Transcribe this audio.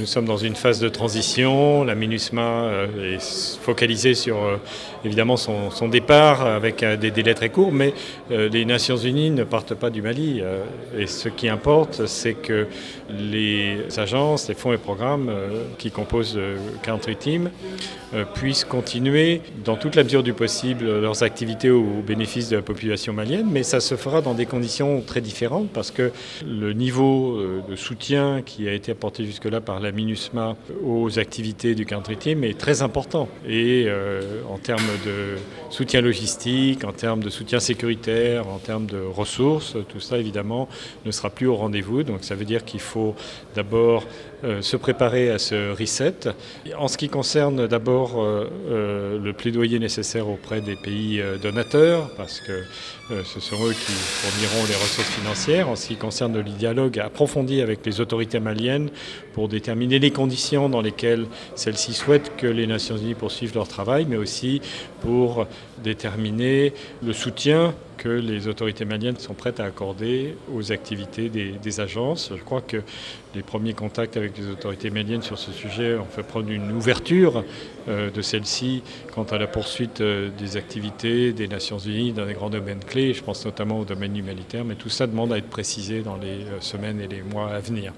Nous sommes dans une phase de transition. La MINUSMA euh, est focalisée sur euh, évidemment son, départ avec euh, des délais très courts, mais les Nations Unies ne partent pas du Mali. Et ce qui importe, c'est que les agences, les fonds et programmes qui composent Country Team puissent continuer dans toute la mesure du possible leurs activités au bénéfice de la population malienne, mais ça se fera dans des conditions très différentes parce que le niveau de soutien qui a été apporté jusque-là par la MINUSMA aux activités du country team est très important. Et euh, en termes de soutien logistique, en termes de soutien sécuritaire, en termes de ressources, tout ça évidemment ne sera plus au rendez-vous. Donc ça veut dire qu'il faut d'abord euh, se préparer à ce reset. En ce qui concerne d'abord euh, le plaidoyer nécessaire auprès des pays donateurs, parce que ce sont eux qui fourniront les ressources financières. En ce qui concerne le dialogue approfondi avec les autorités maliennes pour déterminer les conditions dans lesquelles celles-ci souhaitent que les Nations Unies poursuivent leur travail, mais aussi pour déterminer le soutien que les autorités maliennes sont prêtes à accorder aux activités des, agences. Je crois que les premiers contacts avec les autorités maliennes sur ce sujet ont fait prendre une ouverture euh, de celle-ci quant à la poursuite euh, des activités des Nations Unies dans des grands domaines clés. Je pense notamment au domaine humanitaire, mais tout ça demande à être précisé dans les euh, semaines et les mois à venir.